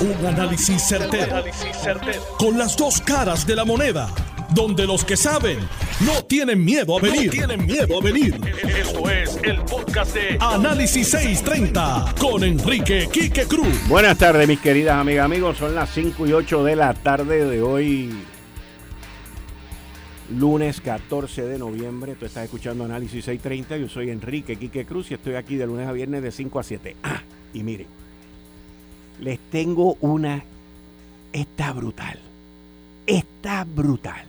Un análisis certero, Con las dos caras de la moneda. Donde los que saben no tienen miedo a venir. tienen miedo a venir. Esto es el podcast de Análisis 630 con Enrique Quique Cruz. Buenas tardes, mis queridas amigas, amigos. Son las 5 y 8 de la tarde de hoy, lunes 14 de noviembre. Tú estás escuchando Análisis 630. Yo soy Enrique Quique Cruz y estoy aquí de lunes a viernes de 5 a 7. Ah, y miren, les tengo una. Está brutal. Está brutal.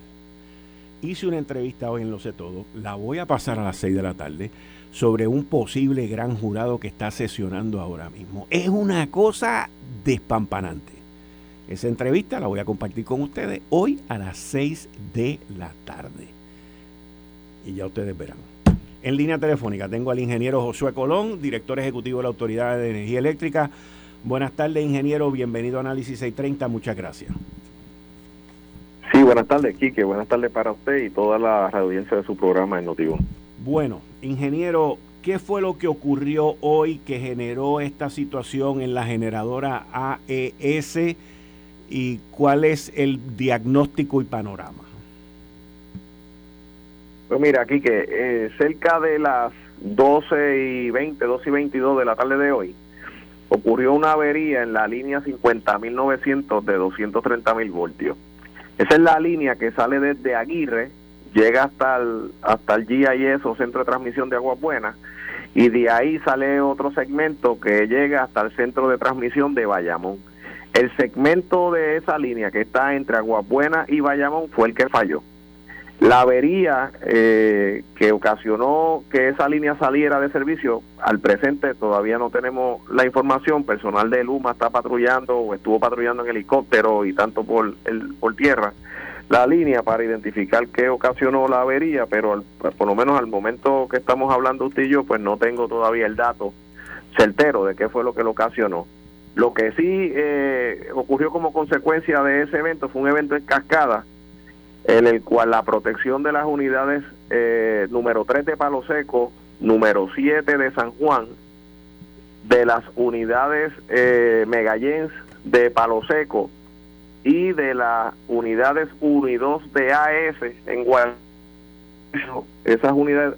Hice una entrevista hoy en Lo Sé Todo. La voy a pasar a las 6 de la tarde sobre un posible gran jurado que está sesionando ahora mismo. Es una cosa despampanante. Esa entrevista la voy a compartir con ustedes hoy a las 6 de la tarde. Y ya ustedes verán. En línea telefónica tengo al ingeniero Josué Colón, director ejecutivo de la Autoridad de Energía Eléctrica. Buenas tardes, ingeniero. Bienvenido a Análisis 630. Muchas gracias. Sí, buenas tardes, Quique. Buenas tardes para usted y toda la audiencia de su programa en Notivo. Bueno, ingeniero, ¿qué fue lo que ocurrió hoy que generó esta situación en la generadora AES y cuál es el diagnóstico y panorama? Pues mira, Quique, eh, cerca de las 12 y 20, 12 y 22 de la tarde de hoy, ocurrió una avería en la línea 50.900 de 230.000 voltios. Esa es la línea que sale desde Aguirre, llega hasta el, hasta el GIS o Centro de Transmisión de Aguas Buenas, y de ahí sale otro segmento que llega hasta el Centro de Transmisión de Bayamón. El segmento de esa línea que está entre Aguas Buenas y Bayamón fue el que falló. La avería eh, que ocasionó que esa línea saliera de servicio, al presente todavía no tenemos la información. Personal de Luma está patrullando o estuvo patrullando en helicóptero y tanto por, el, por tierra la línea para identificar qué ocasionó la avería, pero por lo menos al momento que estamos hablando usted y yo, pues no tengo todavía el dato certero de qué fue lo que lo ocasionó. Lo que sí eh, ocurrió como consecuencia de ese evento fue un evento en cascada en el cual la protección de las unidades eh, número 3 de Palo Seco, número 7 de San Juan, de las unidades eh, Megallens de Palo Seco y de las unidades 1 y 2 de AES en Guadalajara, esas unidades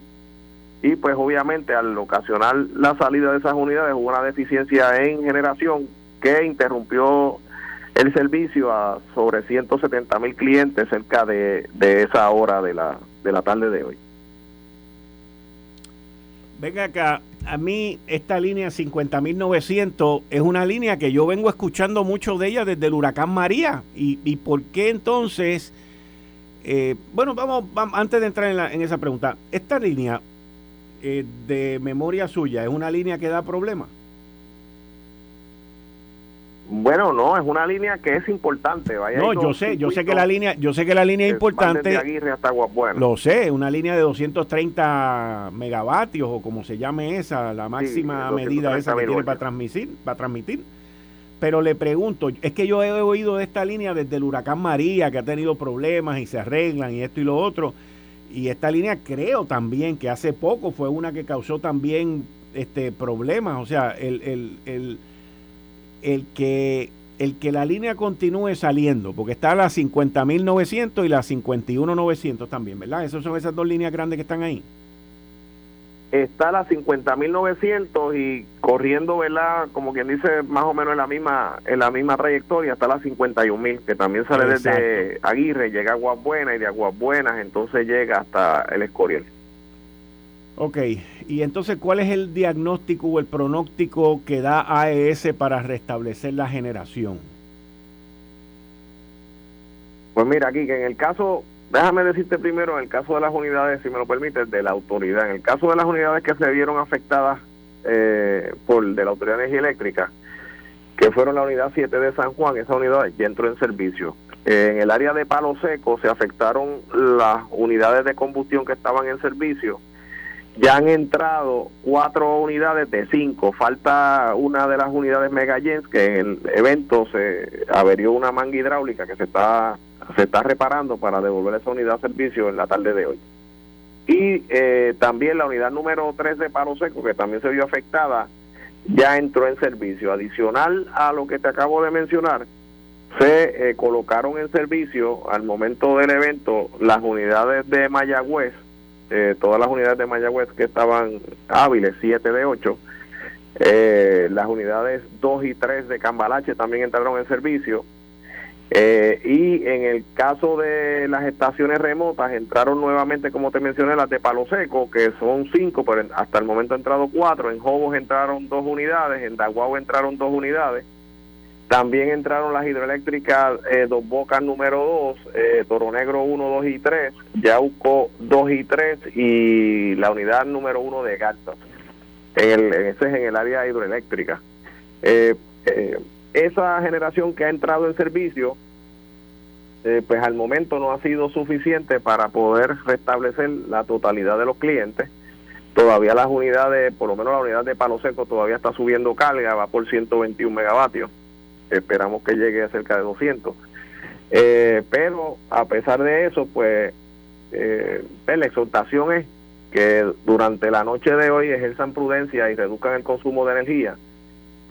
y pues obviamente al ocasionar la salida de esas unidades hubo una deficiencia en generación que interrumpió el servicio a sobre 170 mil clientes cerca de, esa hora de la, de la tarde de hoy. Venga acá, a mí esta línea 50.900 es una línea que yo vengo escuchando mucho de ella desde el huracán María. ¿Y, y por qué entonces? Eh, bueno, vamos, antes de entrar en, la, en esa pregunta, ¿esta línea eh, de memoria suya es una línea que da problemas? Bueno, no, es una línea que es importante. Vaya no, yo sé, yo sé que la línea, yo sé que la línea es importante. De Aguirre hasta Lo sé, una línea de 230 megavatios o como se llame esa, la máxima medida esa que tiene para transmitir, para transmitir. Pero le pregunto, es que yo he oído de esta línea desde el huracán María que ha tenido problemas y se arreglan y esto y lo otro. Y esta línea creo también que hace poco fue una que causó también este problemas, o sea, el, el, el el que, el que la línea continúe saliendo, porque está la 50.900 y la 51.900 también, ¿verdad? Esas son esas dos líneas grandes que están ahí. Está la 50.900 y corriendo, ¿verdad? Como quien dice, más o menos en la misma en la misma trayectoria, está la 51.000, que también sale desde Aguirre, llega a Aguas Buenas y de Aguas Buenas entonces llega hasta el Escorial. Ok, y entonces, ¿cuál es el diagnóstico o el pronóstico que da AES para restablecer la generación? Pues mira, aquí que en el caso, déjame decirte primero, en el caso de las unidades, si me lo permites, de la autoridad, en el caso de las unidades que se vieron afectadas eh, por de la Autoridad de Energía Eléctrica, que fueron la unidad 7 de San Juan, esa unidad ya entró en servicio. en el área de Palo Seco se afectaron las unidades de combustión que estaban en servicio ya han entrado cuatro unidades de cinco. Falta una de las unidades Megagens que en el evento se averió una manga hidráulica que se está se está reparando para devolver esa unidad a servicio en la tarde de hoy. Y eh, también la unidad número 3 de Paro Seco, que también se vio afectada, ya entró en servicio. Adicional a lo que te acabo de mencionar, se eh, colocaron en servicio al momento del evento las unidades de Mayagüez, eh, todas las unidades de Mayagüez que estaban hábiles, 7 de 8, eh, las unidades 2 y 3 de Cambalache también entraron en servicio. Eh, y en el caso de las estaciones remotas, entraron nuevamente, como te mencioné, las de Palo Seco, que son cinco, pero hasta el momento han entrado cuatro. En Jobos entraron dos unidades, en Daguao entraron dos unidades. También entraron las hidroeléctricas eh, Dos Bocas número 2, eh, Toro Negro 1, 2 y 3, Yauco 2 y 3 y la unidad número 1 de Garza. En el, ese es en el área hidroeléctrica. Eh, eh, esa generación que ha entrado en servicio, pues al momento no ha sido suficiente para poder restablecer la totalidad de los clientes. Todavía las unidades, por lo menos la unidad de Palo Seco todavía está subiendo carga, va por 121 megavatios. Esperamos que llegue a cerca de 200. Eh, pero a pesar de eso, pues, eh, pues la exhortación es que durante la noche de hoy ejerzan prudencia y reduzcan el consumo de energía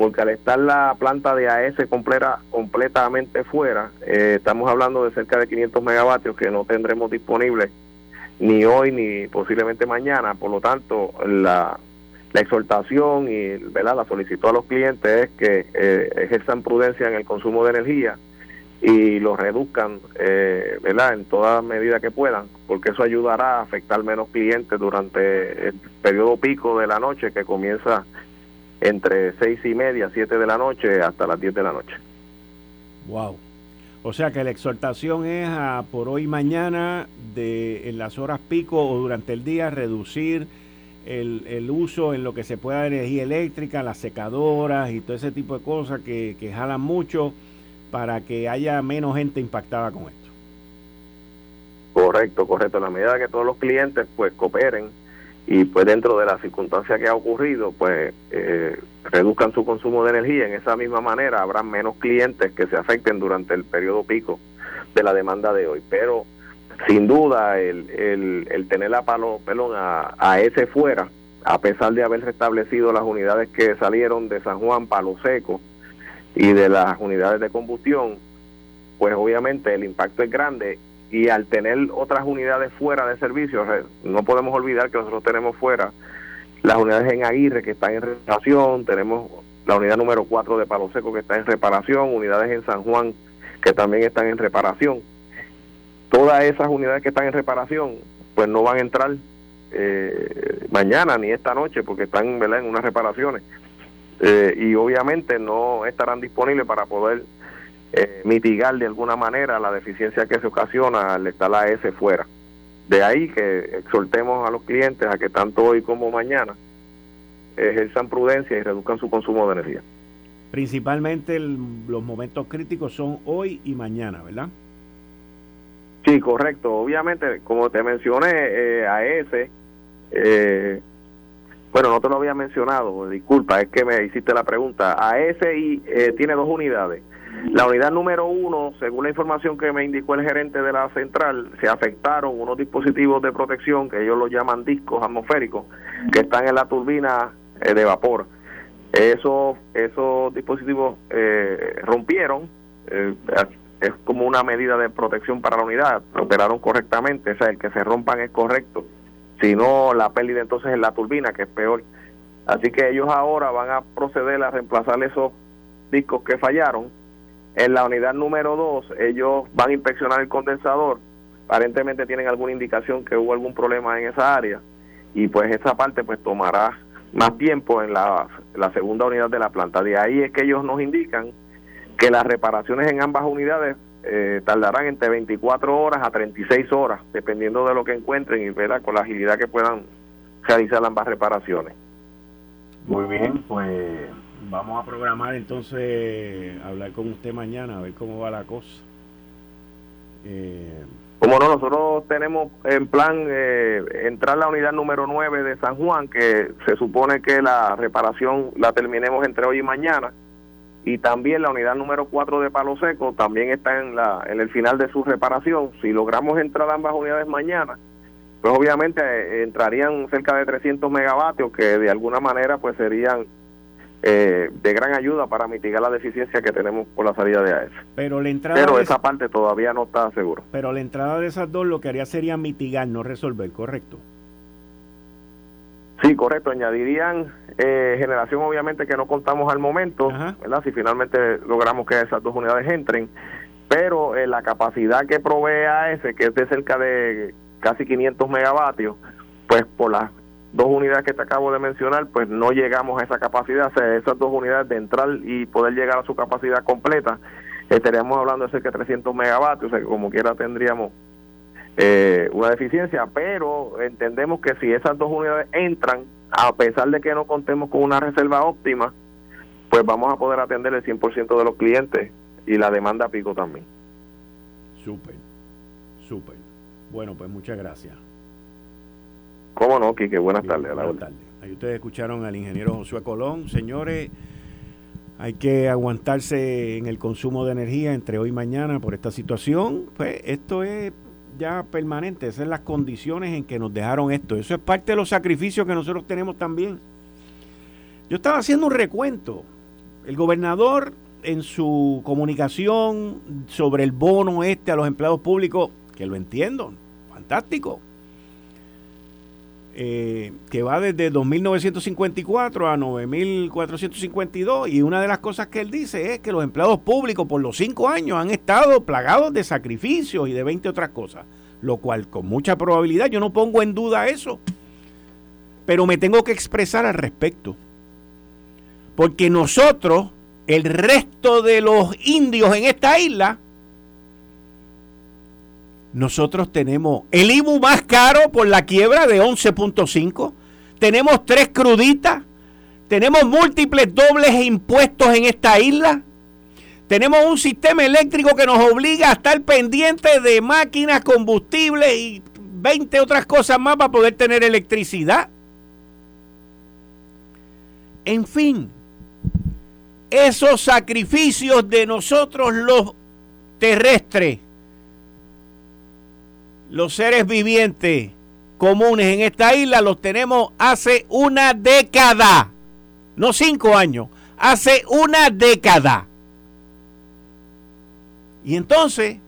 porque al estar la planta de AES completa, completamente fuera, eh, estamos hablando de cerca de 500 megavatios que no tendremos disponibles ni hoy ni posiblemente mañana, por lo tanto la, la exhortación y ¿verdad? la solicitud a los clientes es que eh, ejerzan prudencia en el consumo de energía y lo reduzcan eh, ¿verdad? en toda medida que puedan, porque eso ayudará a afectar menos clientes durante el periodo pico de la noche que comienza entre seis y media, siete de la noche hasta las 10 de la noche. Wow. O sea que la exhortación es a por hoy y mañana de en las horas pico o durante el día reducir el, el, uso en lo que se pueda de energía eléctrica, las secadoras y todo ese tipo de cosas que, que jalan mucho para que haya menos gente impactada con esto. Correcto, correcto. En la medida que todos los clientes pues cooperen y pues dentro de la circunstancia que ha ocurrido, pues eh, reduzcan su consumo de energía. En esa misma manera habrá menos clientes que se afecten durante el periodo pico de la demanda de hoy. Pero sin duda el, el, el tener la palo, pelón a, a ese fuera, a pesar de haber restablecido las unidades que salieron de San Juan, Palo Seco y de las unidades de combustión, pues obviamente el impacto es grande y al tener otras unidades fuera de servicio, no podemos olvidar que nosotros tenemos fuera las unidades en Aguirre que están en reparación, tenemos la unidad número 4 de Palo Seco que está en reparación, unidades en San Juan que también están en reparación. Todas esas unidades que están en reparación, pues no van a entrar eh, mañana ni esta noche porque están en unas reparaciones. Eh, y obviamente no estarán disponibles para poder eh, mitigar de alguna manera la deficiencia que se ocasiona al estar la S fuera. De ahí que exhortemos a los clientes a que tanto hoy como mañana ejerzan prudencia y reduzcan su consumo de energía. Principalmente los momentos críticos son hoy y mañana, ¿verdad? Sí, correcto. Obviamente, como te mencioné, eh, a ese, eh, bueno, no te lo había mencionado, disculpa, es que me hiciste la pregunta. A ese y, eh, tiene dos unidades. La unidad número uno, según la información que me indicó el gerente de la central, se afectaron unos dispositivos de protección que ellos lo llaman discos atmosféricos, que están en la turbina eh, de vapor. Esos, esos dispositivos eh, rompieron, eh, es como una medida de protección para la unidad, operaron correctamente, o sea, el que se rompan es correcto, si no la pérdida entonces es la turbina, que es peor. Así que ellos ahora van a proceder a reemplazar esos discos que fallaron en la unidad número 2, ellos van a inspeccionar el condensador. Aparentemente tienen alguna indicación que hubo algún problema en esa área y pues esa parte pues tomará más tiempo en la, la segunda unidad de la planta. De ahí es que ellos nos indican que las reparaciones en ambas unidades eh, tardarán entre 24 horas a 36 horas, dependiendo de lo que encuentren y ¿verdad? con la agilidad que puedan realizar ambas reparaciones. Muy bien, pues vamos a programar entonces hablar con usted mañana, a ver cómo va la cosa. Eh, como no, nosotros tenemos en plan eh, entrar la unidad número 9 de San Juan, que se supone que la reparación la terminemos entre hoy y mañana. Y también la unidad número 4 de Palo Seco también está en, la, en el final de su reparación. Si logramos entrar ambas unidades mañana, pues obviamente eh, entrarían cerca de 300 megavatios que de alguna manera pues serían eh, de gran ayuda para mitigar la deficiencia que tenemos por la salida de AES. Pero la entrada Pero esa parte todavía no está seguro. Pero la entrada de esas dos lo que haría sería mitigar, no resolver, ¿correcto? Sí, correcto. Añadirían eh, generación, obviamente, que no contamos al momento, ¿verdad? Si finalmente logramos que esas dos unidades entren. Pero eh, la capacidad que provee AES, que es de cerca de casi 500 megavatios, pues por las dos unidades que te acabo de mencionar, pues no llegamos a esa capacidad, o sea, esas dos unidades de entrar y poder llegar a su capacidad completa, estaríamos hablando de cerca de 300 megavatios, o sea, que como quiera tendríamos eh, una deficiencia, pero entendemos que si esas dos unidades entran, a pesar de que no contemos con una reserva óptima, pues vamos a poder atender el 100% de los clientes y la demanda pico también. Súper, súper. Bueno, pues muchas gracias. ¿Cómo no, Quique? Buenas tardes. buenas tardes. Ahí ustedes escucharon al ingeniero Josué Colón. Señores, hay que aguantarse en el consumo de energía entre hoy y mañana por esta situación. Pues esto es ya permanente, esas son las condiciones en que nos dejaron esto. Eso es parte de los sacrificios que nosotros tenemos también. Yo estaba haciendo un recuento. El gobernador en su comunicación sobre el bono este a los empleados públicos, que lo entiendo, fantástico eh, que va desde 2.954 a 9.452 y una de las cosas que él dice es que los empleados públicos por los cinco años han estado plagados de sacrificios y de 20 otras cosas, lo cual con mucha probabilidad yo no pongo en duda eso, pero me tengo que expresar al respecto, porque nosotros, el resto de los indios en esta isla, nosotros tenemos el IBU más caro por la quiebra de 11.5. Tenemos tres cruditas. Tenemos múltiples dobles impuestos en esta isla. Tenemos un sistema eléctrico que nos obliga a estar pendientes de máquinas, combustibles y 20 otras cosas más para poder tener electricidad. En fin, esos sacrificios de nosotros los terrestres los seres vivientes comunes en esta isla los tenemos hace una década, no cinco años, hace una década. Y entonces,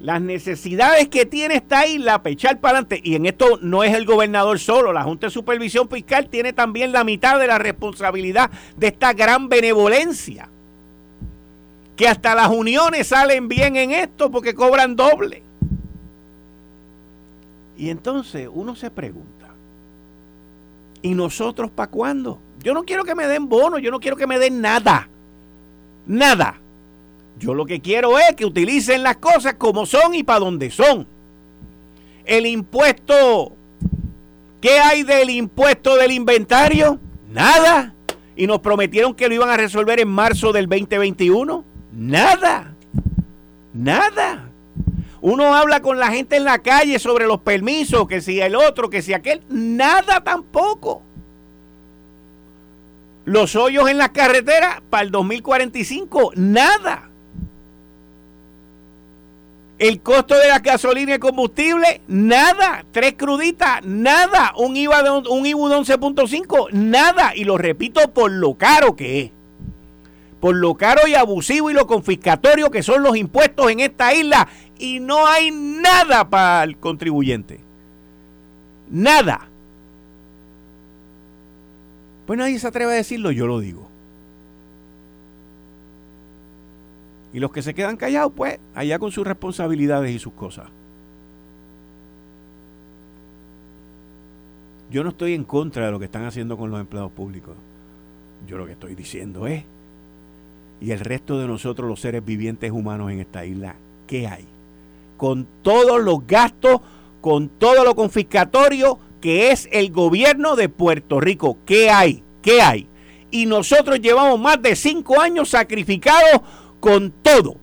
las necesidades que tiene esta isla para echar para adelante, y en esto no es el gobernador solo, la Junta de Supervisión Fiscal tiene también la mitad de la responsabilidad de esta gran benevolencia. Que hasta las uniones salen bien en esto porque cobran doble. Y entonces uno se pregunta, ¿y nosotros para cuándo? Yo no quiero que me den bono, yo no quiero que me den nada. Nada. Yo lo que quiero es que utilicen las cosas como son y para donde son. El impuesto, ¿qué hay del impuesto del inventario? Nada. Y nos prometieron que lo iban a resolver en marzo del 2021. Nada. Nada. Uno habla con la gente en la calle sobre los permisos, que si el otro, que si aquel, nada tampoco. Los hoyos en las carreteras para el 2045, nada. El costo de la gasolina y combustible, nada. Tres cruditas, nada. Un IVA de un IBU de 11.5, nada. Y lo repito por lo caro que es por lo caro y abusivo y lo confiscatorio que son los impuestos en esta isla y no hay nada para el contribuyente. Nada. Pues nadie se atreve a decirlo, yo lo digo. Y los que se quedan callados, pues, allá con sus responsabilidades y sus cosas. Yo no estoy en contra de lo que están haciendo con los empleados públicos. Yo lo que estoy diciendo es y el resto de nosotros, los seres vivientes humanos en esta isla, ¿qué hay? Con todos los gastos, con todo lo confiscatorio que es el gobierno de Puerto Rico, ¿qué hay? ¿Qué hay? Y nosotros llevamos más de cinco años sacrificados con todo.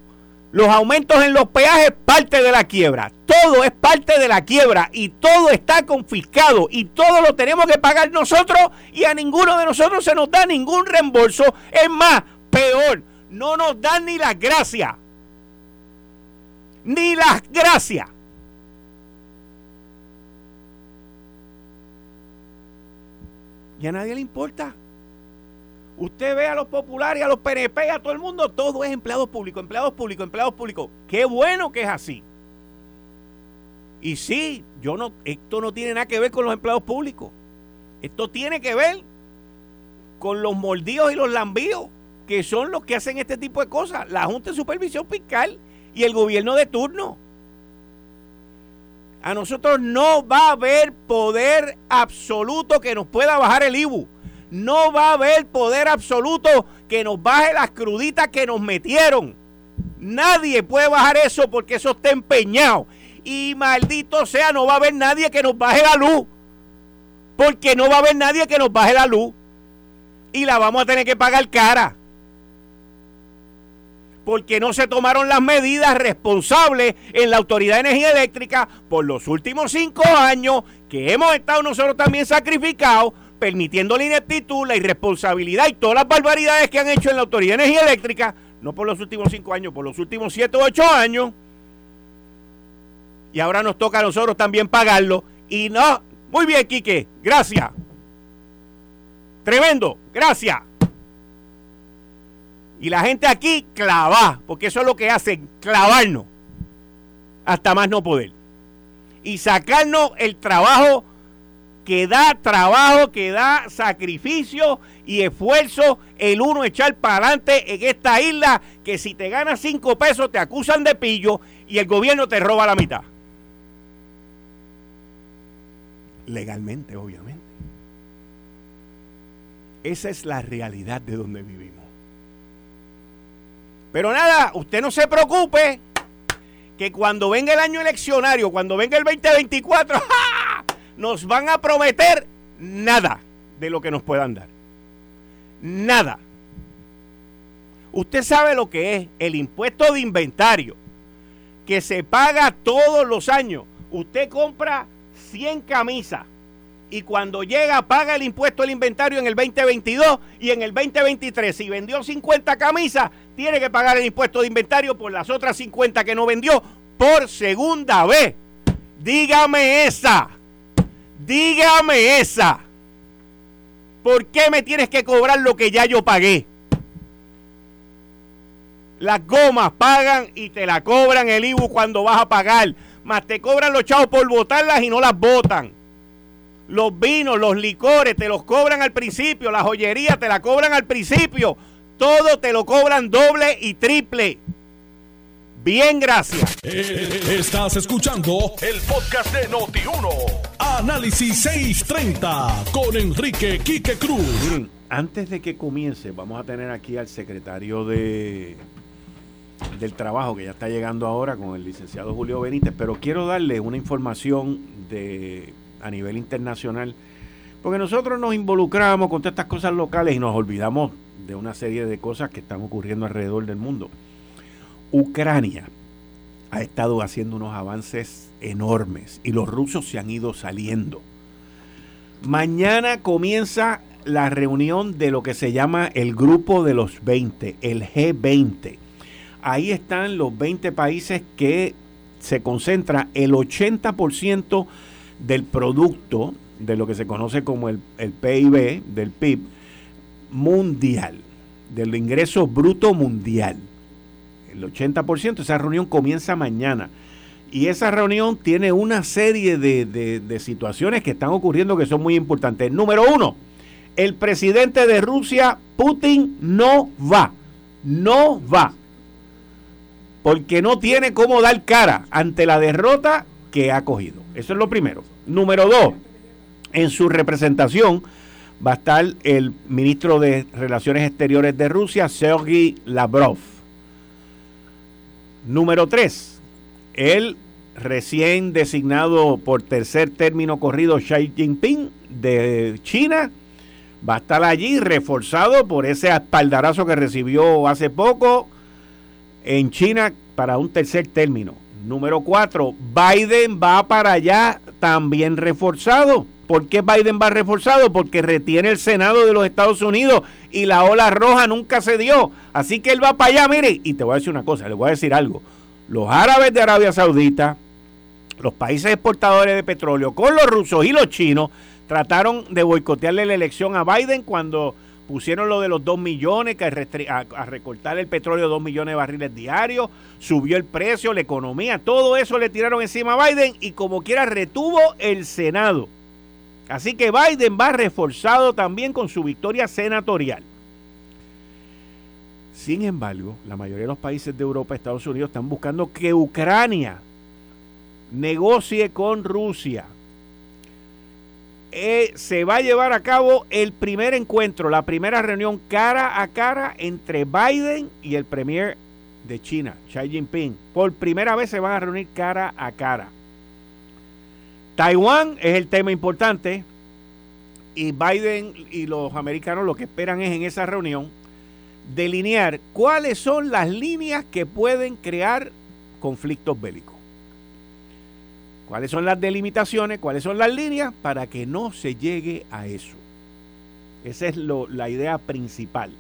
Los aumentos en los peajes, parte de la quiebra. Todo es parte de la quiebra y todo está confiscado y todo lo tenemos que pagar nosotros y a ninguno de nosotros se nos da ningún reembolso. Es más, peor, no nos dan ni las gracias. Ni las gracias. Y a nadie le importa. Usted ve a los populares, a los PNP, a todo el mundo, todo es empleados públicos, empleados públicos, empleados públicos. Qué bueno que es así. Y sí, yo no, esto no tiene nada que ver con los empleados públicos. Esto tiene que ver con los mordidos y los lambíos, que son los que hacen este tipo de cosas. La Junta de Supervisión Fiscal y el gobierno de turno. A nosotros no va a haber poder absoluto que nos pueda bajar el IBU no va a haber poder absoluto que nos baje las cruditas que nos metieron. Nadie puede bajar eso porque eso está empeñado. Y maldito sea, no va a haber nadie que nos baje la luz. Porque no va a haber nadie que nos baje la luz. Y la vamos a tener que pagar cara. Porque no se tomaron las medidas responsables en la Autoridad de Energía Eléctrica por los últimos cinco años que hemos estado nosotros también sacrificados permitiendo la ineptitud, la irresponsabilidad y todas las barbaridades que han hecho en la Autoridad de Energía Eléctrica, no por los últimos cinco años, por los últimos siete o ocho años. Y ahora nos toca a nosotros también pagarlo. Y no, muy bien, Quique, gracias. Tremendo, gracias. Y la gente aquí clava, porque eso es lo que hacen, clavarnos hasta más no poder. Y sacarnos el trabajo que da trabajo, que da sacrificio y esfuerzo el uno echar para adelante en esta isla que si te ganas cinco pesos te acusan de pillo y el gobierno te roba la mitad. Legalmente, obviamente. Esa es la realidad de donde vivimos. Pero nada, usted no se preocupe que cuando venga el año eleccionario, cuando venga el 2024, ¡ja! nos van a prometer nada de lo que nos puedan dar. Nada. Usted sabe lo que es el impuesto de inventario, que se paga todos los años. Usted compra 100 camisas y cuando llega paga el impuesto del inventario en el 2022 y en el 2023. Si vendió 50 camisas, tiene que pagar el impuesto de inventario por las otras 50 que no vendió por segunda vez. Dígame esa. Dígame esa. ¿Por qué me tienes que cobrar lo que ya yo pagué? Las gomas pagan y te la cobran el IBU cuando vas a pagar. Más te cobran los chavos por botarlas y no las botan. Los vinos, los licores te los cobran al principio. La joyería te la cobran al principio. Todo te lo cobran doble y triple. Bien, gracias. Eh, estás escuchando el podcast de Noti1. Análisis 630 con Enrique Quique Cruz. Miren, antes de que comience, vamos a tener aquí al secretario de del trabajo que ya está llegando ahora con el licenciado Julio Benítez, pero quiero darle una información de a nivel internacional, porque nosotros nos involucramos con todas estas cosas locales y nos olvidamos de una serie de cosas que están ocurriendo alrededor del mundo. Ucrania ha estado haciendo unos avances enormes y los rusos se han ido saliendo. Mañana comienza la reunión de lo que se llama el Grupo de los 20, el G20. Ahí están los 20 países que se concentra el 80% del producto, de lo que se conoce como el, el PIB, del PIB mundial, del ingreso bruto mundial el 80%. Esa reunión comienza mañana. Y esa reunión tiene una serie de, situaciones que están ocurriendo que son muy importantes. Número uno, el presidente de Rusia, Putin, no va. No va. Porque no tiene cómo dar cara ante la derrota que ha cogido. Eso es lo primero. Número dos, en su representación va a estar el ministro de Relaciones Exteriores de Rusia, Sergei Lavrov. Número 3. El recién designado por tercer término corrido Xi Jinping de China va a estar allí reforzado por ese espaldarazo que recibió hace poco en China para un tercer término. Número 4. Biden va para allá también reforzado. ¿Por qué Biden va reforzado? Porque retiene el Senado de los Estados Unidos y la ola roja nunca se dio. Así que él va para allá, mire, y te voy a decir una cosa, le voy a decir algo. Los árabes de Arabia Saudita, los países exportadores de petróleo, con los rusos y los chinos, trataron de boicotearle la elección a Biden cuando Pusieron lo de los 2 millones, que a, recortar el petróleo 2 millones de barriles diarios, subió el precio, la economía, todo eso le tiraron encima a Biden y como quiera retuvo el Senado. Así que Biden va reforzado también con su victoria senatorial. Sin embargo, la mayoría de los países de Europa, Estados Unidos, están buscando que Ucrania negocie con Rusia. Eh, se va a llevar a cabo el primer encuentro, la primera reunión cara a cara entre Biden y el premier de China, Xi Jinping. Por primera vez se van a reunir cara a cara. Taiwán es el tema importante y Biden y los americanos lo que esperan es en esa reunión delinear cuáles son las líneas que pueden crear conflictos bélicos. ¿Cuáles son las delimitaciones? ¿Cuáles son las líneas para que no se llegue a eso? Esa es la idea principal.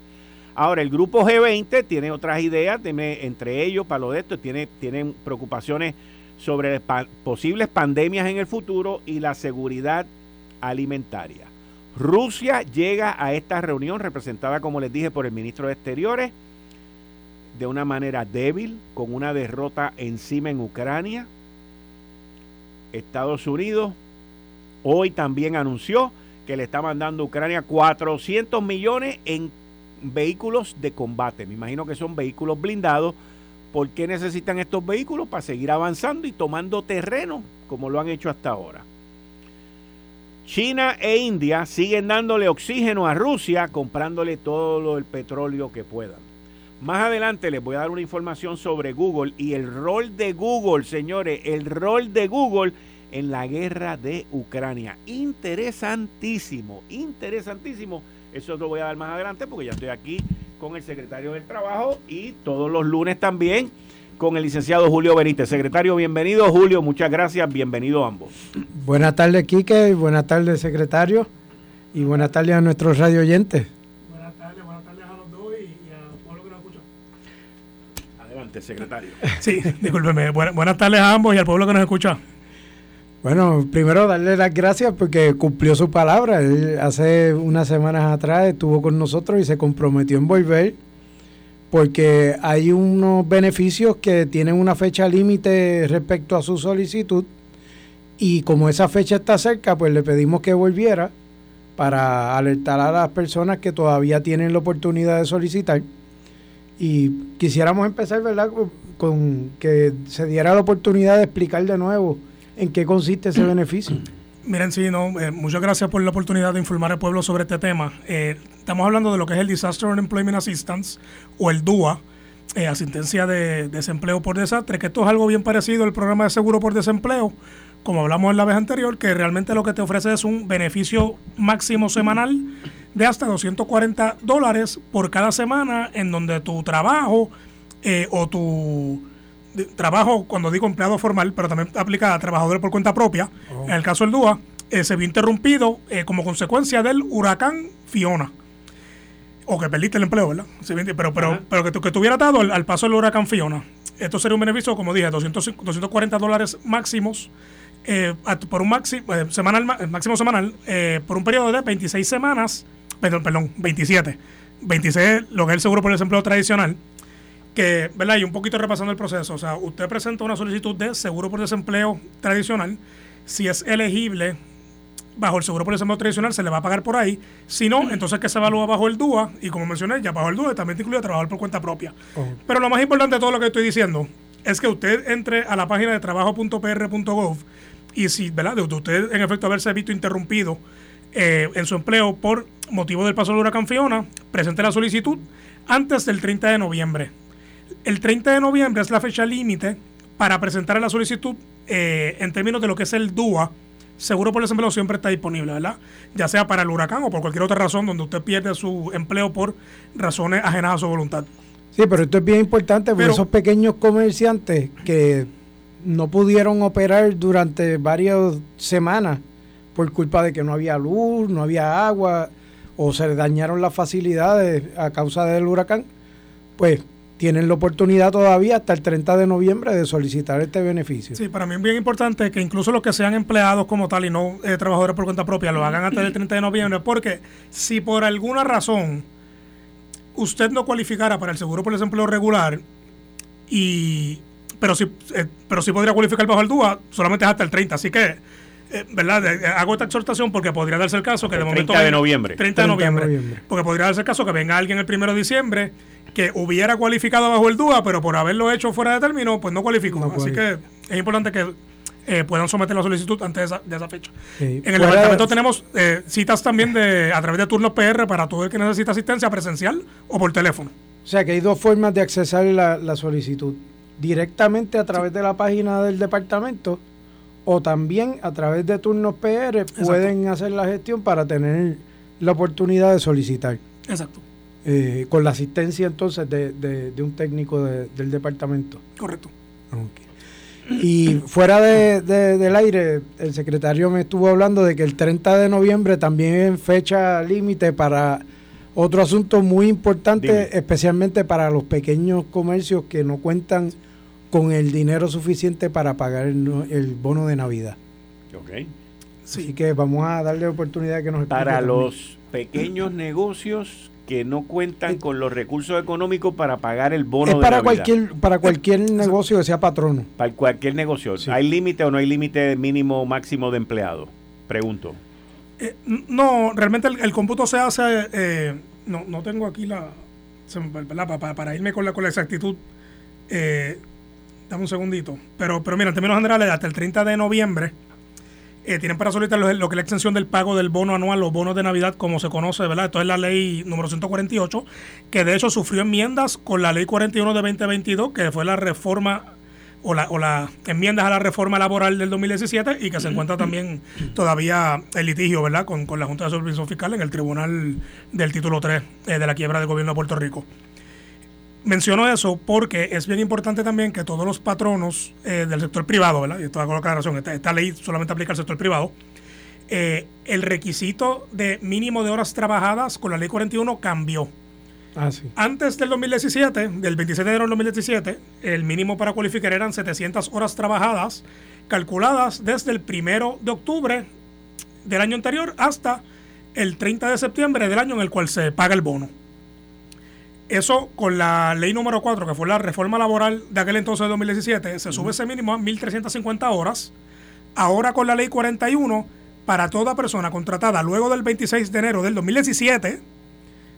Ahora, el grupo G20 tiene otras ideas, entre ellos, para lo de esto, tiene, tienen preocupaciones sobre posibles pandemias en el futuro y la seguridad alimentaria. Rusia llega a esta reunión representada, como les dije, por el ministro de Exteriores, de una manera débil, con una derrota encima en Ucrania Estados Unidos hoy también anunció que le está mandando a Ucrania 400 millones en vehículos de combate. Me imagino que son vehículos blindados. ¿Por qué necesitan estos vehículos? Para seguir avanzando y tomando terreno como lo han hecho hasta ahora. China e India siguen dándole oxígeno a Rusia, comprándole todo el petróleo que puedan. Más adelante les voy a dar una información sobre Google y el rol de Google, señores, el rol de Google en la guerra de Ucrania. Interesantísimo, interesantísimo. Eso lo voy a dar más adelante porque ya estoy aquí con el secretario del Trabajo y todos los lunes también con el licenciado Julio Benítez. Secretario, bienvenido Julio, muchas gracias, bienvenido ambos. Buenas tardes, Quique, buenas tardes, secretario, y buenas tardes a nuestros radio oyentes. Secretario. Sí, discúlpeme. buenas tardes a ambos y al pueblo que nos escucha. Bueno, primero darle las gracias porque cumplió su palabra. Él hace unas semanas atrás estuvo con nosotros y se comprometió en volver porque hay unos beneficios que tienen una fecha límite respecto a su solicitud y como esa fecha está cerca, pues le pedimos que volviera para alertar a las personas que todavía tienen la oportunidad de solicitar y quisiéramos empezar, ¿verdad?, con que se diera la oportunidad de explicar de nuevo en qué consiste ese beneficio. Miren, sí, no, eh, muchas gracias por la oportunidad de informar al pueblo sobre este tema. Eh, estamos hablando de lo que es el Disaster Unemployment Assistance o el DUA, eh, asistencia de desempleo por desastre, que esto es algo bien parecido al programa de seguro por desempleo, como hablamos en la vez anterior, que realmente lo que te ofrece es un beneficio máximo semanal de hasta 240 dólares por cada semana en donde tu trabajo eh, o tu trabajo, cuando digo empleado formal, pero también aplica a trabajadores por cuenta propia, oh. en el caso del DUA, eh, se vio interrumpido eh, como consecuencia del huracán Fiona. O que perdiste el empleo, ¿verdad? pero pero, pero que, que estuviera dado al, paso del huracán Fiona. Esto sería un beneficio, como dije, 200, 240 dólares máximos por un máximo, semanal, máximo semanal por un periodo de 26 semanas perdón, perdón, 27. 26 lo que es el seguro por desempleo tradicional, que, ¿verdad? Y un poquito repasando el proceso. O sea, usted presenta una solicitud de seguro por desempleo tradicional. Si es elegible bajo el seguro por desempleo tradicional, se le va a pagar por ahí. Si no, entonces que se evalúa bajo el DUA. Y como mencioné, ya bajo el DUA también te incluye trabajador por cuenta propia. Pero lo más importante de todo lo que estoy diciendo es que usted entre a la página de trabajo.pr.gov y si, ¿verdad? De usted en efecto haberse visto interrumpido eh, en su empleo por motivo del paso del huracán Fiona, presente la solicitud antes del 30 de noviembre. El 30 de noviembre es la fecha límite para presentar la solicitud eh, en términos de lo que es el DUA. Seguro por desempleo siempre está disponible, ¿verdad? Ya sea para el huracán o por cualquier otra razón donde usted pierde su empleo por razones ajenas a su voluntad. Sí, pero esto es bien importante porque esos pequeños comerciantes que no pudieron operar durante varias semanas por culpa de que no había luz, no había agua o se dañaron las facilidades a causa del huracán, pues tienen la oportunidad todavía hasta el 30 de noviembre de solicitar este beneficio. Sí, para mí es bien importante que incluso los que sean empleados como tal y no eh, trabajadores por cuenta propia lo hagan hasta el 30 de noviembre, porque si por alguna razón usted no cualificara para el seguro por desempleo regular, y pero sí, eh, pero sí podría cualificar bajo el DUA, solamente es hasta el 30, así que eh, ¿verdad? hago esta exhortación porque podría darse el caso que de momento... 30 de noviembre. 30 de noviembre, Porque podría darse el caso que venga alguien el primero de diciembre que hubiera cualificado bajo el DUA, pero por haberlo hecho fuera de término, pues no cualificó. Así que es importante que eh, puedan someter la solicitud antes de esa, fecha. En el departamento tenemos eh, citas también de a través de turnos PR para todo el que necesita asistencia presencial o por teléfono. O sea que hay dos formas de accesar la, solicitud. Directamente a través de la página del departamento o también a través de turnos PR pueden hacer la gestión para tener la oportunidad de solicitar. Exacto. Eh, con la asistencia entonces de, un técnico del departamento. Correcto. Y fuera del aire, el secretario me estuvo hablando de que el 30 de noviembre también es fecha límite para otro asunto muy importante, especialmente para los pequeños comercios que no cuentan con el dinero suficiente para pagar el, bono de Navidad. Ok. Así que vamos a darle oportunidad que nos Para los pequeños negocios que no cuentan con los recursos económicos para pagar el bono es para cualquier para cualquier negocio que sea patrono. Para cualquier negocio. Hay límite o no hay límite mínimo o máximo de empleados pregunto. Eh, no realmente el, cómputo se hace eh, no no tengo aquí la para, para, irme con la con la exactitud eh, dame un segundito pero pero mira en términos generales hasta el 30 de noviembre eh, tienen para solicitar lo, que es la extensión del pago del bono anual, los bonos de Navidad, como se conoce, ¿verdad? Esto es la ley número 148, que de hecho sufrió enmiendas con la ley 41 de 2022, que fue la reforma o la, o la enmiendas a la reforma laboral del 2017 y que se encuentra también todavía el litigio, ¿verdad? Con, con la Junta de Supervisión Fiscal en el Tribunal del Título 3 eh, de la quiebra del gobierno de Puerto Rico menciono eso porque es bien importante también que todos los patronos eh, del sector privado, ¿verdad? Y esto hago la razón, esta, ley solamente aplica al sector privado. Eh, el requisito de mínimo de horas trabajadas con la ley 41 cambió. Ah, sí. Antes del 2017, del 27 de enero del 2017, el mínimo para cualificar eran 700 horas trabajadas, calculadas desde el primero de octubre del año anterior hasta el 30 de septiembre del año en el cual se paga el bono. Eso con la ley número 4, que fue la reforma laboral de aquel entonces de 2017, se sube ese mínimo a 1.350 horas. Ahora con la ley 41, para toda persona contratada luego del 26 de enero del 2017,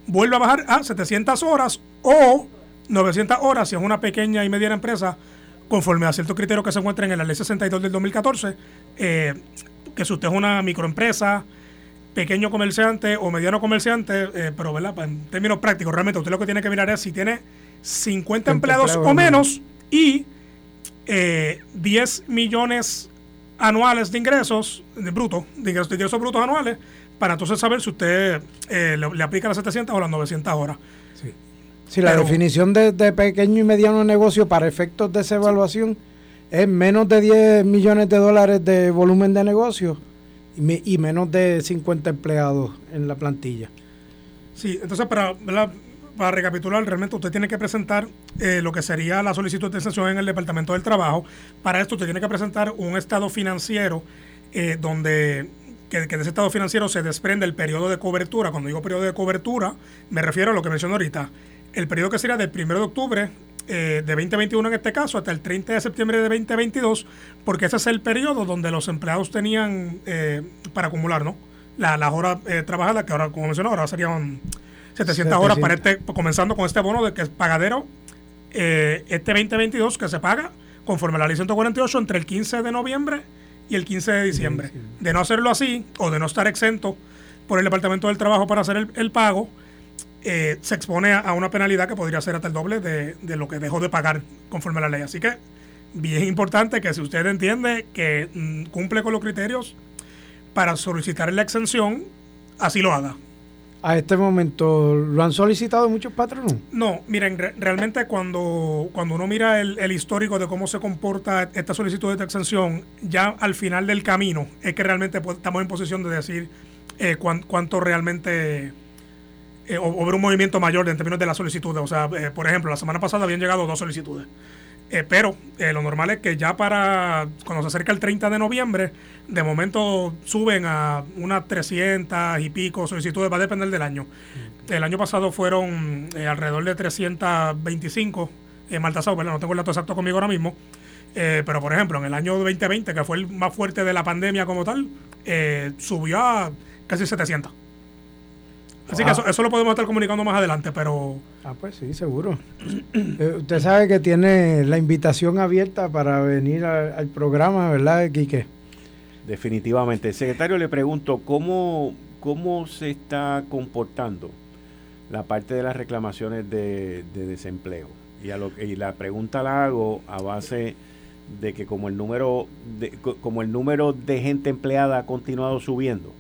vuelve a bajar a 700 horas o 900 horas si es una pequeña y mediana empresa, conforme a ciertos criterios que se encuentran en la ley 62 del 2014, eh, que si usted es una microempresa, pequeño comerciante o mediano comerciante, eh, pero ¿verdad? En términos prácticos, realmente usted lo que tiene que mirar es si tiene 50 empleados o menos y 10 eh, millones anuales de ingresos de bruto, de ingresos, brutos anuales, para entonces saber si usted eh, le, aplica las 700 o las 900 horas. Sí. Si la definición de, de, pequeño y mediano negocio para efectos de esa evaluación es menos de 10 millones de dólares de volumen de negocio, y, menos de 50 empleados en la plantilla. Sí, entonces para, para recapitular, realmente usted tiene que presentar eh, lo que sería la solicitud de extensión en el Departamento del Trabajo. Para esto usted tiene que presentar un estado financiero eh, donde que, de ese estado financiero se desprende el periodo de cobertura. Cuando digo periodo de cobertura, me refiero a lo que mencioné ahorita. El periodo que sería del 1 de octubre eh, de 2021 en este caso hasta el 30 de septiembre de 2022, porque ese es el periodo donde los empleados tenían eh, para acumular, ¿no? las horas eh, trabajadas, que ahora, como mencioné, ahora serían 700, horas para este, comenzando con este bono de que es pagadero este 2022 que se paga conforme a la ley 148 entre el 15 de noviembre y el 15 de diciembre. De no hacerlo así o de no estar exento por el Departamento del Trabajo para hacer el pago, eh, se expone a, una penalidad que podría ser hasta el doble de, lo que dejó de pagar conforme a la ley. Así que bien importante que si usted entiende que mm, cumple con los criterios para solicitar la exención, así lo haga. A este momento, ¿lo han solicitado muchos patronos? No, miren, realmente cuando, cuando uno mira el, histórico de cómo se comporta esta solicitud de exención, ya al final del camino es que realmente estamos en posición de decir eh, cuánto realmente eh, o, ver un movimiento mayor en términos de las solicitudes. O sea, eh, por ejemplo, la semana pasada habían llegado dos solicitudes. Eh, pero lo normal es que ya para cuando se acerca el 30 de noviembre, de momento suben a unas 300 y pico solicitudes, va a depender del año. El año pasado fueron alrededor de 325 en Maltasado, no tengo el dato exacto conmigo ahora mismo. pero por ejemplo, en el año 2020, que fue el más fuerte de la pandemia como tal, subió a casi 700. Así que eso, lo podemos estar comunicando más adelante, pero... Ah, pues sí, seguro. Eh, usted sabe que tiene la invitación abierta para venir al, programa, ¿verdad, Quique? Definitivamente. Secretario, le pregunto, ¿cómo, ¿cómo se está comportando la parte de las reclamaciones de, desempleo? Y, a lo, y la pregunta la hago a base de que como el número de, como el número de gente empleada ha continuado subiendo,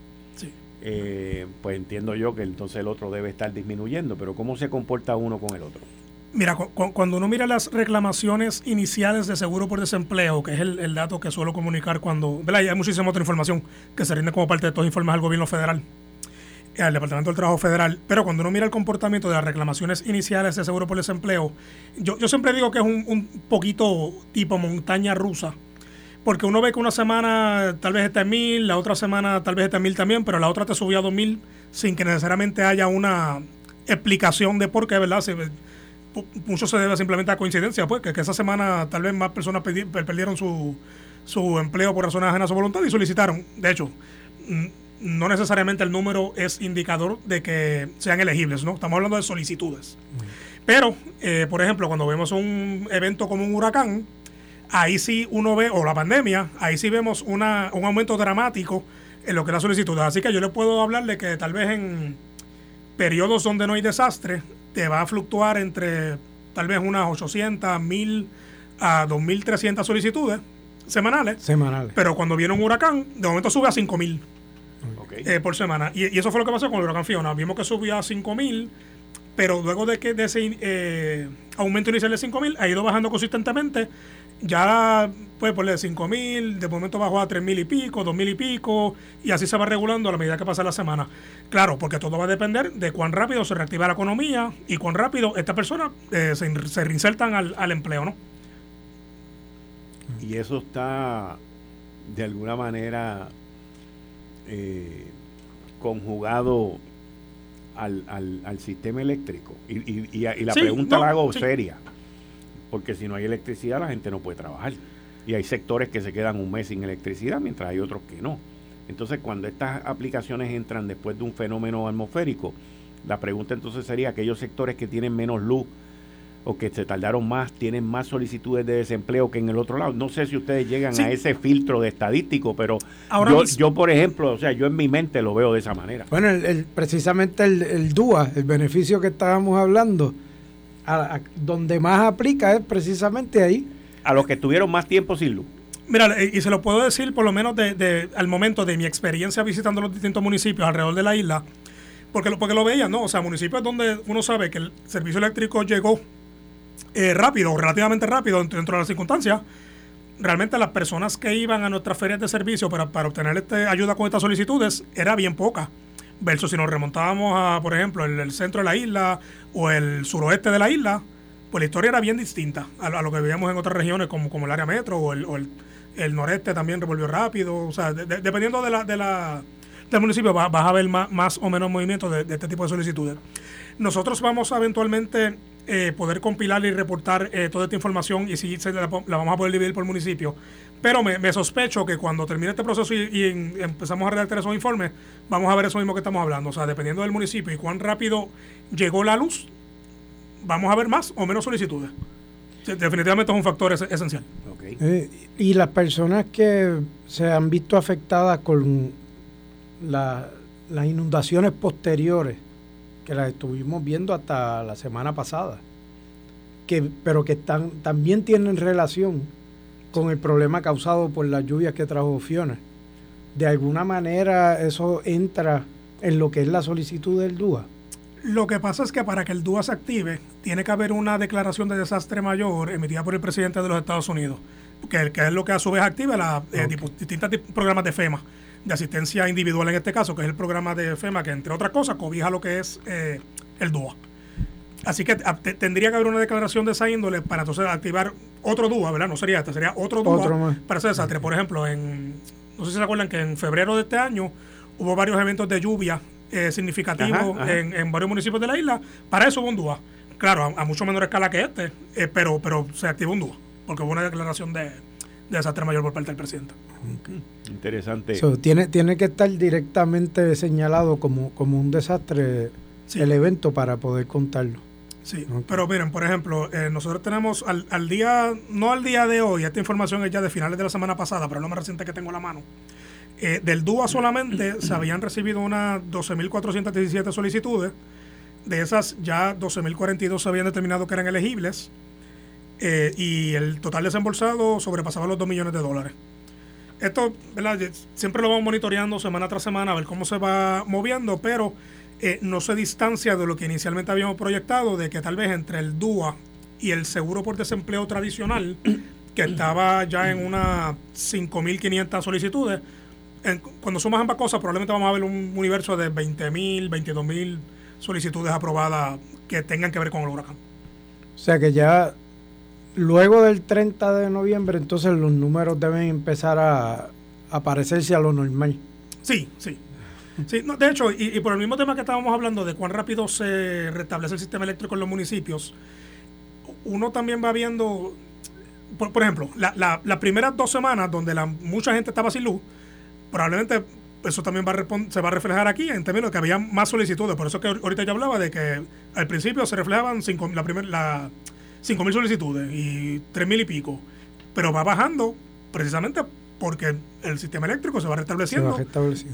eh, pues entiendo yo que entonces el otro debe estar disminuyendo, pero ¿cómo se comporta uno con el otro? Mira, cuando uno mira las reclamaciones iniciales de seguro por desempleo, que es el, dato que suelo comunicar cuando, ¿verdad? hay muchísima otra información que se rinde como parte de los informes al gobierno federal, eh, al Departamento del Trabajo Federal, pero cuando uno mira el comportamiento de las reclamaciones iniciales de seguro por desempleo, yo, yo siempre digo que es un, un poquito tipo montaña rusa, porque uno ve que una semana tal vez está en mil, la otra semana tal vez está en mil también, pero la otra te subió a dos mil sin que necesariamente haya una explicación de por qué, ¿verdad? mucho se debe simplemente a coincidencia, pues, que, esa semana tal vez más personas perdieron su, su empleo por razones ajenas a su voluntad y solicitaron. De hecho, no necesariamente el número es indicador de que sean elegibles, ¿no? Estamos hablando de solicitudes. Pero, eh, por ejemplo, cuando vemos un evento como un huracán, ahí sí uno ve, o la pandemia, ahí sí vemos una, un aumento dramático en lo que es la solicitud. Así que yo le puedo hablar de que tal vez en periodos donde no hay desastre, te va a fluctuar entre tal vez unas 800, 1000 a 2300 solicitudes semanales. Semanales. Pero cuando viene un huracán, de momento sube a 5000 eh, por semana. Y, y, eso fue lo que pasó con el huracán Fiona. Vimos que subió a 5000 pero luego de que de ese eh, aumento inicial de 5.000 ha ido bajando consistentemente. Ya puede ponerle 5.000, de momento bajó a 3.000 y pico, 2.000 y pico, y así se va regulando a la medida que pasa la semana. Claro, porque todo va a depender de cuán rápido se reactiva la economía y cuán rápido estas personas eh, se, reinsertan al, empleo, ¿no? Y eso está de alguna manera eh, conjugado al, al, al sistema eléctrico. Y, y, la pregunta la hago seria, porque si no hay electricidad la gente no puede trabajar. Y hay sectores que se quedan un mes sin electricidad, mientras hay otros que no. Entonces, cuando estas aplicaciones entran después de un fenómeno atmosférico, la pregunta entonces sería, aquellos sectores que tienen menos luz, o que se tardaron más, tienen más solicitudes de desempleo que en el otro lado. No sé si ustedes llegan a ese filtro de estadístico, pero yo, yo, por ejemplo, o sea, yo en mi mente lo veo de esa manera. Bueno, el, precisamente el, el, DUA, el beneficio que estábamos hablando, donde más aplica es precisamente ahí. A los que tuvieron más tiempo sin luz. Mira, y se lo puedo decir por lo menos de, al momento de mi experiencia visitando los distintos municipios alrededor de la isla, porque lo, porque lo veía, ¿no? O sea, municipios donde uno sabe que el servicio eléctrico llegó eh, rápido, relativamente rápido dentro, de las circunstancias, realmente las personas que iban a nuestras ferias de servicio para, para obtener este, ayuda con estas solicitudes era bien poca. Versus si nos remontábamos a, por ejemplo, el, centro de la isla o el suroeste de la isla, pues la historia era bien distinta a, lo que veíamos en otras regiones como, como el área metro o el, el, noreste también revolvió rápido. O sea, dependiendo de la, de la, del municipio vas, a ver más, más, o menos movimiento de, este tipo de solicitudes. Nosotros vamos a eventualmente eh, poder compilar y reportar eh, toda esta información y si la, vamos a poder dividir por municipio. Pero me, sospecho que cuando termine este proceso y, empezamos a redactar esos informes, vamos a ver eso mismo que estamos hablando. O sea, dependiendo del municipio y cuán rápido llegó la luz, vamos a ver más o menos solicitudes. Definitivamente es un factor esencial. Eh, y las personas que se han visto afectadas con las inundaciones posteriores, que las estuvimos viendo hasta la semana pasada, que, pero que están, también tienen relación con el problema causado por las lluvias que trajo Fiona. De alguna manera eso entra en lo que es la solicitud del DUA. Lo que pasa es que para que el DUA se active, tiene que haber una declaración de desastre mayor emitida por el presidente de los Estados Unidos, que, que es lo que a su vez activa las eh, distintos programas de FEMA de asistencia individual en este caso, que es el programa de FEMA, que entre otras cosas cobija lo que es eh, el DUA. Así que ah, tendría que haber una declaración de esa índole para entonces activar otro DUA, ¿verdad? No sería este, sería otro DUA para ese desastre. Por ejemplo, en, no sé si se acuerdan que en febrero de este año hubo varios eventos de lluvia eh, significativos En, varios municipios de la isla. Para eso hubo un DUA. Claro, a, mucho menor escala que este, eh, pero, pero se activó un DUA, porque hubo una declaración de, desastre mayor por parte del presidente. Interesante. tiene, tiene que estar directamente señalado como, como un desastre el evento para poder contarlo. Sí, pero miren, por ejemplo, eh, nosotros tenemos al, al, día, no al día de hoy, esta información es ya de finales de la semana pasada, pero es lo más reciente que tengo en la mano. Eh, del DUA solamente se habían recibido unas 12.417 solicitudes. De esas ya 12.042 se habían determinado que eran elegibles. Eh, y el total desembolsado sobrepasaba los 2 millones de dólares. Esto, ¿verdad? Siempre lo vamos monitoreando semana tras semana a ver cómo se va moviendo, pero eh, no se distancia de lo que inicialmente habíamos proyectado, de que tal vez entre el DUA y el seguro por desempleo tradicional, que estaba ya en unas 5.500 solicitudes, cuando sumas ambas cosas, probablemente vamos a ver un universo de 20.000, 22.000 solicitudes aprobadas que tengan que ver con el huracán. O sea que ya luego del 30 de noviembre, entonces los números deben empezar a, a parecerse a lo normal. Sí, sí. Sí, de hecho, y, por el mismo tema que estábamos hablando de cuán rápido se restablece el sistema eléctrico en los municipios, uno también va viendo, por, ejemplo, las la, primeras dos semanas donde la, mucha gente estaba sin luz, probablemente eso también va a se va a reflejar aquí en términos de que había más solicitudes. Por eso que ahorita yo hablaba de que al principio se reflejaban cinco, la primer, la, 5.000 solicitudes y 3.000 y pico, pero va bajando precisamente porque el sistema eléctrico se va restableciendo,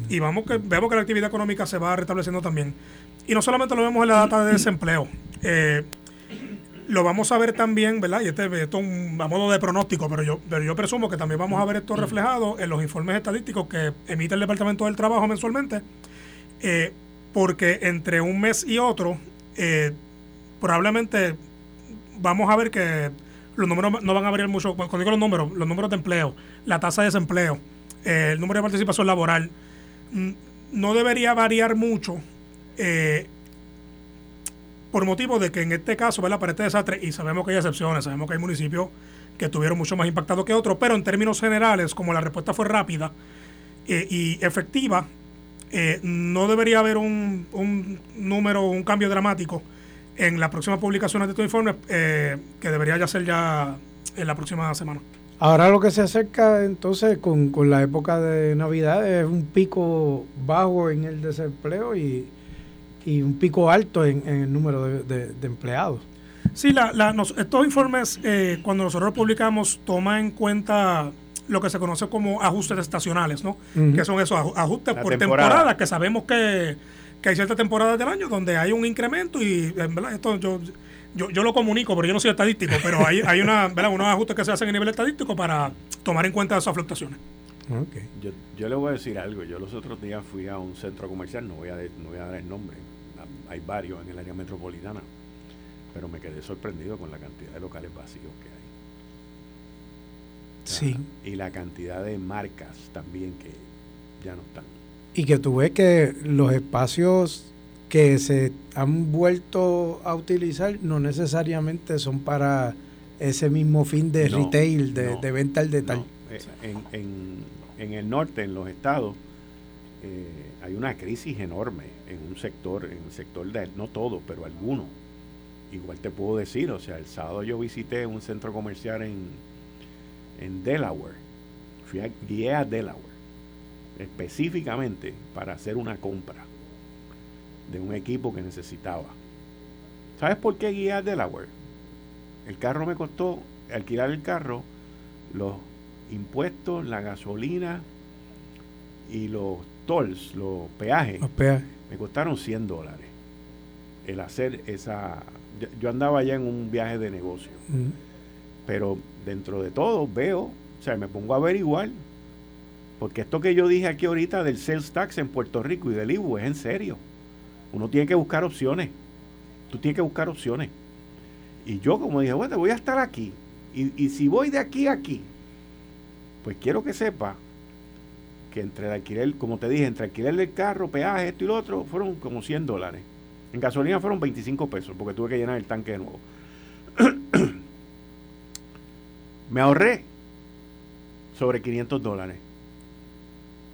y vamos que vemos que la actividad económica se va restableciendo también. Y no solamente lo vemos en la data de desempleo, eh, lo vamos a ver también, ¿verdad? Y este, esto es a modo de pronóstico, pero yo, pero yo presumo que también vamos a ver esto reflejado en los informes estadísticos que emite el Departamento del Trabajo mensualmente, eh, porque entre un mes y otro, eh, probablemente vamos a ver que los números no van a variar mucho. Cuando digo los números, los números de empleo, la tasa de desempleo, eh, el número de participación laboral, mm, no debería variar mucho eh, por motivo de que en este caso, ¿verdad? para este desastre, y sabemos que hay excepciones, sabemos que hay municipios que estuvieron mucho más impactados que otros, pero en términos generales, como la respuesta fue rápida eh, y efectiva, no debería haber un, un número, un cambio dramático en las próximas publicaciones de tu informe, eh, que debería ya ser ya en la próxima semana. Ahora lo que se acerca entonces con, la época de Navidad es un pico bajo en el desempleo y, un pico alto en, el número de, empleados. Sí, la, estos informes, eh, cuando nosotros los publicamos, toma en cuenta lo que se conoce como ajustes estacionales, ¿no? Que son esos ajustes por temporada, que sabemos que que hay ciertas temporadas del año donde hay un incremento y en verdad esto yo, yo, lo comunico, pero yo no soy estadístico, pero hay, hay una, ¿verdad? unos ajustes que se hacen a nivel estadístico para tomar en cuenta esas fluctuaciones. Okay. Yo, yo le voy a decir algo. Yo los otros días fui a un centro comercial, no voy a, no voy a dar el nombre, hay varios en el área metropolitana, pero me quedé sorprendido con la cantidad de locales vacíos que hay. Sí. Y la cantidad de marcas también que ya no están. Y que tú ves que los espacios que se han vuelto a utilizar no necesariamente son para ese mismo fin de retail, de, venta al detalle. Eh, en, el norte, en los estados, eh, hay una crisis enorme en un sector, en el sector de, no todo, pero alguno. Igual te puedo decir, o sea, el sábado yo visité un centro comercial en, en Delaware. Fui a, guié a Delaware específicamente para hacer una compra de un equipo que necesitaba. ¿Sabes por qué guiar Delaware? El carro me costó, alquilar el carro, los impuestos, la gasolina y los tolls, los peajes, me costaron 100 dólares. El hacer esa... Yo andaba ya en un viaje de negocio. Pero dentro de todo veo, o sea, me pongo a averiguar porque esto que yo dije aquí ahorita del sales tax en Puerto Rico y del IBU es en serio. Uno tiene que buscar opciones. Tú tienes que buscar opciones. Y yo como dije, bueno, voy a estar aquí. Y, si voy de aquí a aquí, pues quiero que sepa que entre el alquiler, como te dije, entre alquiler del carro, peaje, esto y lo otro, fueron como 100 dólares. En gasolina fueron 25 pesos porque tuve que llenar el tanque de nuevo. Me ahorré sobre 500 dólares.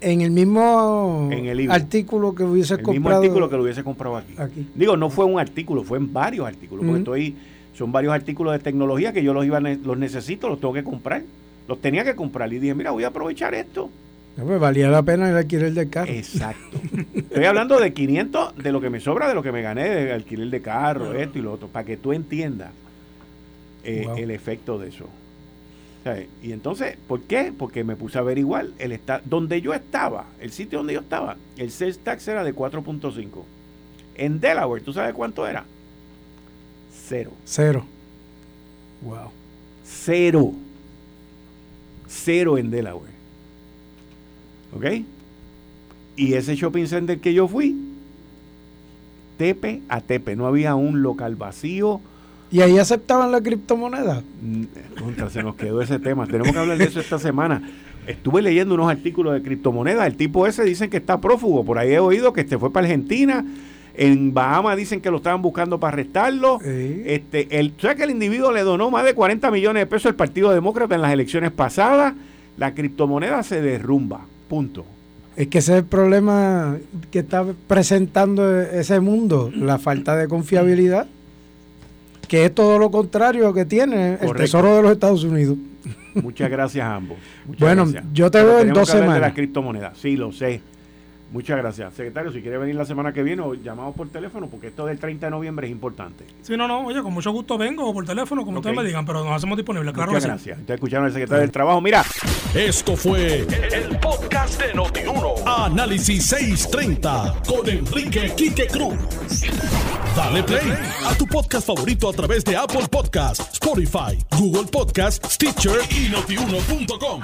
En el mismo En el IVA. artículo que hubiese El mismo comprado. artículo que lo hubiese comprado aquí. aquí. Digo, no fue un artículo, fue en varios artículos. Porque Ujú. estoy, son varios artículos de tecnología que yo los, iba, los necesito, los tengo que comprar. Los tenía que comprar. Y dije, mira, voy a aprovechar esto. No, pues, valía la pena el alquiler del carro. Exacto. Estoy hablando de 500, de lo que me sobra, de lo que me gané de alquiler de carro, esto y lo otro, para que tú entiendas eh, Wow. el efecto de eso. Sea, Y entonces, ¿por qué? Porque me puse a averiguar el esta- donde yo estaba, el sitio donde yo estaba, el sales tax era de 4.5. En Delaware, ¿tú sabes cuánto era? Cero. Cero. Wow. Cero. Cero en Delaware. ¿Ok? Y ese shopping center que yo fui, tepe a tepe. No había un local vacío. ¿Y ahí aceptaban la criptomoneda? Mm, Contra, se nos quedó ese tema. Tenemos que hablar de eso esta semana. Estuve leyendo unos artículos de criptomonedas. El tipo ese dicen que está prófugo. Por ahí he oído que este fue para Argentina. En Bahamas dicen que lo estaban buscando para arrestarlo. Sí. Este, el, ¿Sabes que el individuo le donó más de 40 millones de pesos al Partido Demócrata en las elecciones pasadas? La criptomoneda se derrumba. Punto. Es que ese es el problema que está presentando ese mundo, la falta de confiabilidad, que es todo lo contrario que tiene el. Tesoro de los Estados Unidos. Muchas gracias a ambos. Muchas Bueno, gracias. yo te Pero veo en dos de semanas. las criptomonedas. Sí, lo sé. Muchas gracias. Secretario, si quiere venir la semana que viene o llamamos por teléfono, porque esto del 30 de noviembre es importante. Sí, no, no, oye, con mucho gusto vengo o por teléfono, como Ok. ustedes me digan, pero nos hacemos disponibles, claro Muchas gracias. Ustedes escucharon al secretario del Trabajo. Mira, Esto fue el podcast de Notiuno. Análisis 630 con Enrique Quique Cruz. Dale play a tu podcast favorito a través de Apple Podcasts, Spotify, Google Podcasts, Stitcher y notiuno.com.